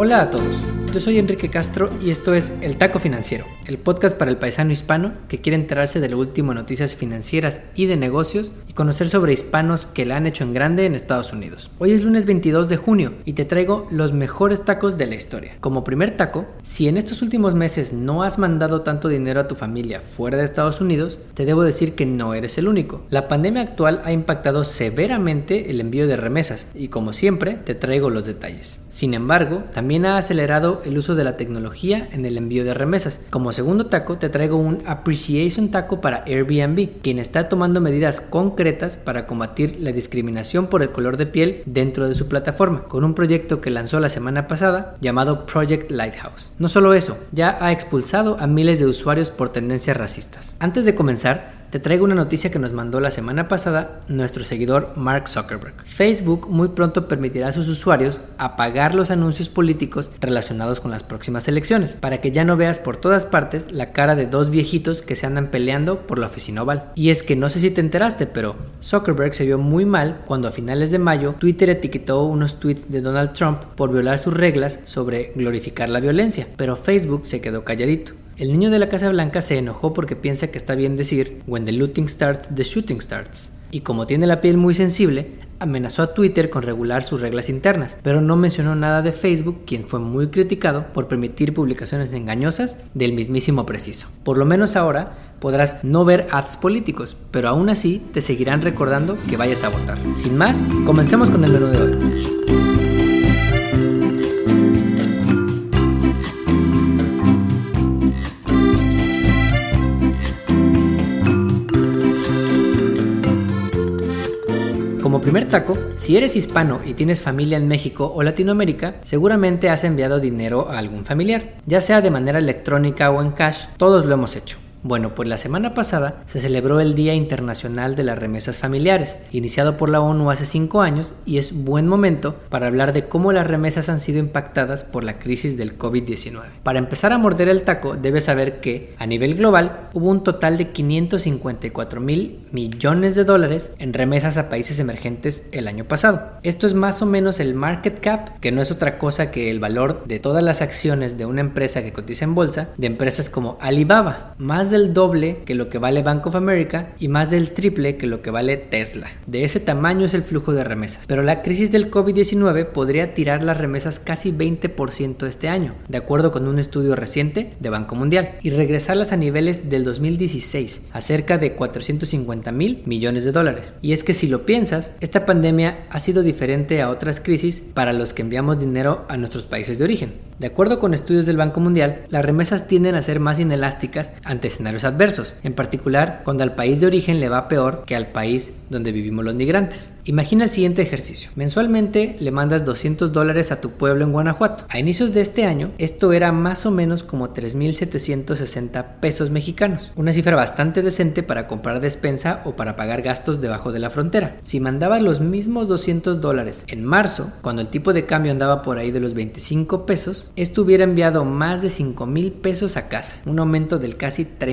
Hola a todos. Yo soy Enrique Castro y esto es El Taco Financiero, el podcast para el paisano hispano que quiere enterarse de lo último en noticias financieras y de negocios y conocer sobre hispanos que la han hecho en grande en Estados Unidos. Hoy es lunes 22 de junio y te traigo los mejores tacos de la historia. Como primer taco, si en estos últimos meses no has mandado tanto dinero a tu familia fuera de Estados Unidos, te debo decir que no eres el único. La pandemia actual ha impactado severamente el envío de remesas y como siempre te traigo los detalles. Sin embargo, también ha acelerado el uso de la tecnología en el envío de remesas. Como segundo taco te traigo un Appreciation Taco para Airbnb, quien está tomando medidas concretas para combatir la discriminación por el color de piel dentro de su plataforma, con un proyecto que lanzó la semana pasada llamado Project Lighthouse. No solo eso, ya ha expulsado a miles de usuarios por tendencias racistas. Antes de comenzar, te traigo una noticia que nos mandó la semana pasada nuestro seguidor Mark Zuckerberg. Facebook muy pronto permitirá a sus usuarios apagar los anuncios políticos relacionados con las próximas elecciones, para que ya no veas por todas partes la cara de dos viejitos que se andan peleando por la oficina oval. Y es que no sé si te enteraste, pero Zuckerberg se vio muy mal cuando a finales de mayo Twitter etiquetó unos tweets de Donald Trump por violar sus reglas sobre glorificar la violencia, pero Facebook se quedó calladito. El niño de la Casa Blanca se enojó porque piensa que está bien decir When the looting starts, the shooting starts. Y como tiene la piel muy sensible, amenazó a Twitter con regular sus reglas internas, pero no mencionó nada de Facebook, quien fue muy criticado por permitir publicaciones engañosas del mismísimo preciso. Por lo menos ahora podrás no ver ads políticos, pero aún así te seguirán recordando que vayas a votar. Sin más, comencemos con el menú de hoy. Primer taco, si eres hispano y tienes familia en México o Latinoamérica, seguramente has enviado dinero a algún familiar, ya sea de manera electrónica o en cash, todos lo hemos hecho. Bueno, pues la semana pasada se celebró el Día Internacional de las Remesas Familiares, iniciado por la ONU hace cinco años y es buen momento para hablar de cómo las remesas han sido impactadas por la crisis del COVID-19. Para empezar a morder el taco, debes saber que a nivel global hubo un total de 554 mil millones de dólares en remesas a países emergentes el año pasado. Esto es más o menos el market cap, que no es otra cosa que el valor de todas las acciones de una empresa que cotiza en bolsa, de empresas como Alibaba, más del doble que lo que vale Bank of America y más del triple que lo que vale Tesla. De ese tamaño es el flujo de remesas. Pero la crisis del COVID-19 podría tirar las remesas casi 20% este año, de acuerdo con un estudio reciente de Banco Mundial, y regresarlas a niveles del 2016, a cerca de 450 mil millones de dólares. Y es que si lo piensas, esta pandemia ha sido diferente a otras crisis para los que enviamos dinero a nuestros países de origen. De acuerdo con estudios del Banco Mundial, las remesas tienden a ser más inelásticas ante escenarios adversos, en particular cuando al país de origen le va peor que al país donde vivimos los migrantes. Imagina el siguiente ejercicio. Mensualmente le mandas 200 dólares a tu pueblo en Guanajuato. A inicios de este año, esto era más o menos como 3.760 pesos mexicanos, una cifra bastante decente para comprar despensa o para pagar gastos debajo de la frontera. Si mandabas los mismos 200 dólares en marzo, cuando el tipo de cambio andaba por ahí de los 25 pesos, esto hubiera enviado más de 5 mil pesos a casa, un aumento del casi 30%.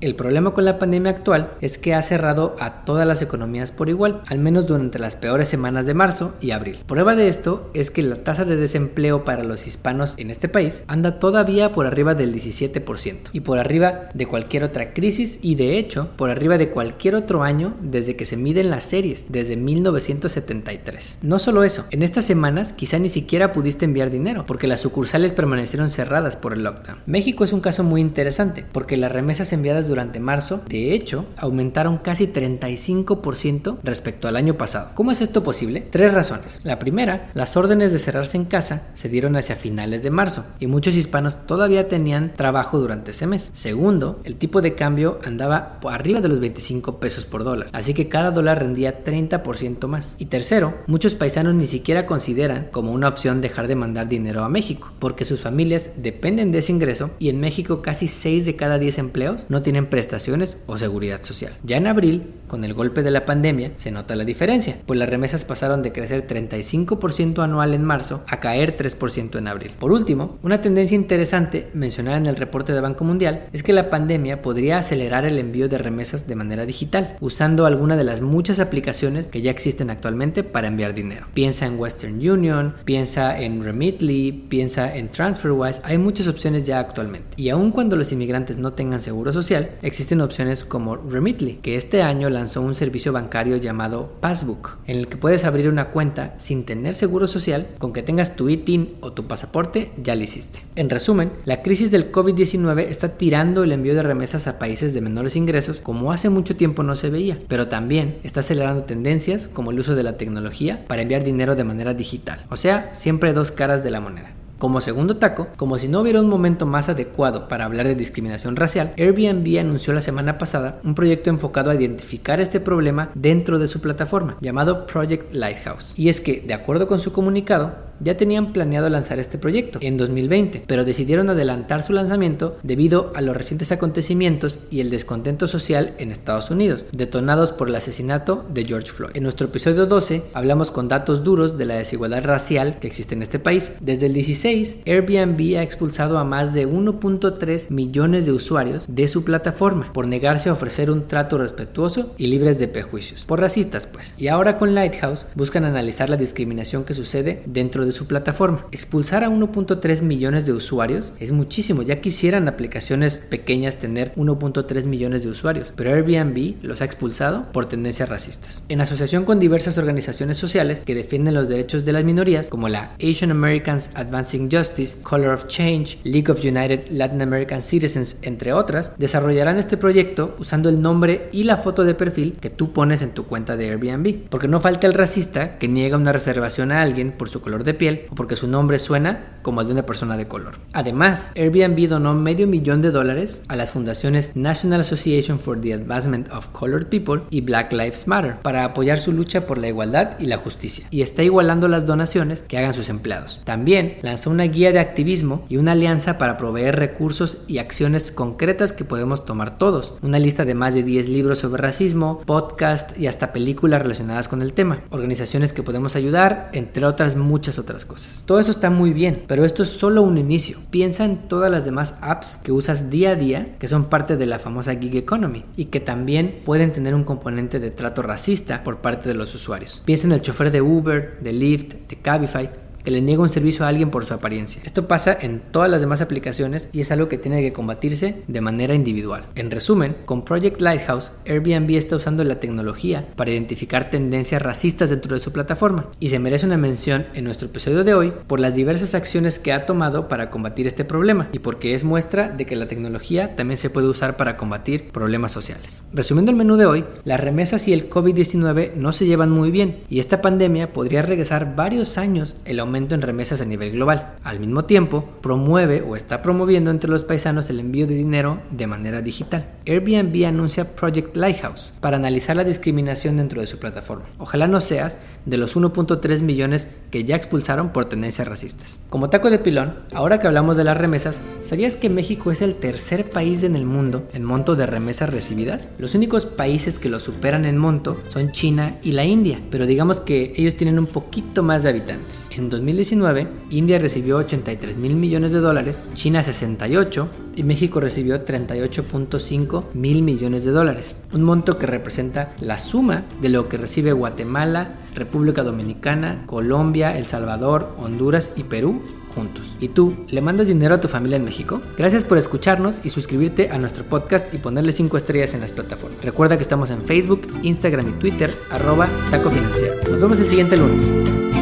El problema con la pandemia actual es que ha cerrado a todas las economías por igual, al menos durante las peores semanas de marzo y abril. Prueba de esto es que la tasa de desempleo para los hispanos en este país anda todavía por arriba del 17% y por arriba de cualquier otra crisis y de hecho por arriba de cualquier otro año desde que se miden las series, desde 1973. No solo eso, en estas semanas quizá ni siquiera pudiste enviar dinero porque las sucursales permanecieron cerradas por el lockdown. México es un caso muy interesante porque las remesas enviadas durante marzo, de hecho, aumentaron casi 35% respecto al año pasado. ¿Cómo es esto posible? Tres razones. La primera, las órdenes de cerrarse en casa se dieron hacia finales de marzo y muchos hispanos todavía tenían trabajo durante ese mes. Segundo, el tipo de cambio andaba arriba de los 25 pesos por dólar, así que cada dólar rendía 30% más. Y tercero, muchos paisanos ni siquiera consideran como una opción dejar de mandar dinero a México porque sus familias dependen de ese ingreso y en México casi 6 de cada 10 10 empleos no tienen prestaciones o seguridad social. Ya en abril, con el golpe de la pandemia, se nota la diferencia, pues las remesas pasaron de crecer 35% anual en marzo a caer 3% en abril. Por último, una tendencia interesante mencionada en el reporte de Banco Mundial es que la pandemia podría acelerar el envío de remesas de manera digital, usando alguna de las muchas aplicaciones que ya existen actualmente para enviar dinero. Piensa en Western Union, piensa en Remitly, piensa en TransferWise, hay muchas opciones ya actualmente. Y aun cuando los inmigrantes no tengan seguro social, existen opciones como Remitly, que este año lanzó un servicio bancario llamado Passbook, en el que puedes abrir una cuenta sin tener seguro social, con que tengas tu ITIN o tu pasaporte, ya lo hiciste. En resumen, la crisis del COVID-19 está tirando el envío de remesas a países de menores ingresos como hace mucho tiempo no se veía, pero también está acelerando tendencias como el uso de la tecnología para enviar dinero de manera digital. O sea, siempre dos caras de la moneda. Como segundo taco, como si no hubiera un momento más adecuado para hablar de discriminación racial, Airbnb anunció la semana pasada un proyecto enfocado a identificar este problema dentro de su plataforma, llamado Project Lighthouse. Y es que, de acuerdo con su comunicado, ya tenían planeado lanzar este proyecto en 2020, pero decidieron adelantar su lanzamiento debido a los recientes acontecimientos y el descontento social en Estados Unidos, detonados por el asesinato de George Floyd. En nuestro episodio 12 hablamos con datos duros de la desigualdad racial que existe en este país. Desde el 16, Airbnb ha expulsado a más de 1.3 millones de usuarios de su plataforma por negarse a ofrecer un trato respetuoso y libres de prejuicios, por racistas pues. Y ahora con Lighthouse buscan analizar la discriminación que sucede dentro de su plataforma. Expulsar a 1.3 millones de usuarios es muchísimo, ya quisieran aplicaciones pequeñas tener 1.3 millones de usuarios, pero Airbnb los ha expulsado por tendencias racistas. En asociación con diversas organizaciones sociales que defienden los derechos de las minorías, como la Asian Americans Advancing Justice, Color of Change, League of United Latin American Citizens, entre otras, desarrollarán este proyecto usando el nombre y la foto de perfil que tú pones en tu cuenta de Airbnb, porque no falta el racista que niega una reservación a alguien por su color de piel o porque su nombre suena como el de una persona de color. Además, Airbnb donó medio millón de dólares a las fundaciones National Association for the Advancement of Colored People y Black Lives Matter para apoyar su lucha por la igualdad y la justicia, y está igualando las donaciones que hagan sus empleados. También lanzó una guía de activismo y una alianza para proveer recursos y acciones concretas que podemos tomar todos. Una lista de más de 10 libros sobre racismo, podcast y hasta películas relacionadas con el tema. Organizaciones que podemos ayudar, entre otras muchas otras cosas. Todo eso está muy bien, pero esto es solo un inicio. Piensa en todas las demás apps que usas día a día que son parte de la famosa gig economy y que también pueden tener un componente de trato racista por parte de los usuarios. Piensa en el chofer de Uber, de Lyft, de Cabify que le niega un servicio a alguien por su apariencia. Esto pasa en todas las demás aplicaciones y es algo que tiene que combatirse de manera individual. En resumen, con Project Lighthouse, Airbnb está usando la tecnología para identificar tendencias racistas dentro de su plataforma y se merece una mención en nuestro episodio de hoy por las diversas acciones que ha tomado para combatir este problema y porque es muestra de que la tecnología también se puede usar para combatir problemas sociales. Resumiendo el menú de hoy, las remesas y el COVID-19 no se llevan muy bien y esta pandemia podría regresar varios años el aumento en remesas a nivel global. Al mismo tiempo, promueve o está promoviendo entre los paisanos el envío de dinero de manera digital. Airbnb anuncia Project Lighthouse para analizar la discriminación dentro de su plataforma. Ojalá no seas de los 1.3 millones que ya expulsaron por tendencias racistas. Como taco de pilón, ahora que hablamos de las remesas, ¿sabías que México es el tercer país en el mundo en monto de remesas recibidas? Los únicos países que lo superan en monto son China y la India, pero digamos que ellos tienen un poquito más de habitantes. En 2019, India recibió 83 mil millones de dólares, China 68 y México recibió 38.5 mil millones de dólares, un monto que representa la suma de lo que recibe Guatemala, República Dominicana, Colombia, El Salvador, Honduras y Perú juntos. ¿Y tú, le mandas dinero a tu familia en México? Gracias por escucharnos y suscribirte a nuestro podcast y ponerle 5 estrellas en las plataformas. Recuerda que estamos en Facebook, Instagram y Twitter, arroba taco financiero. Nos vemos el siguiente lunes.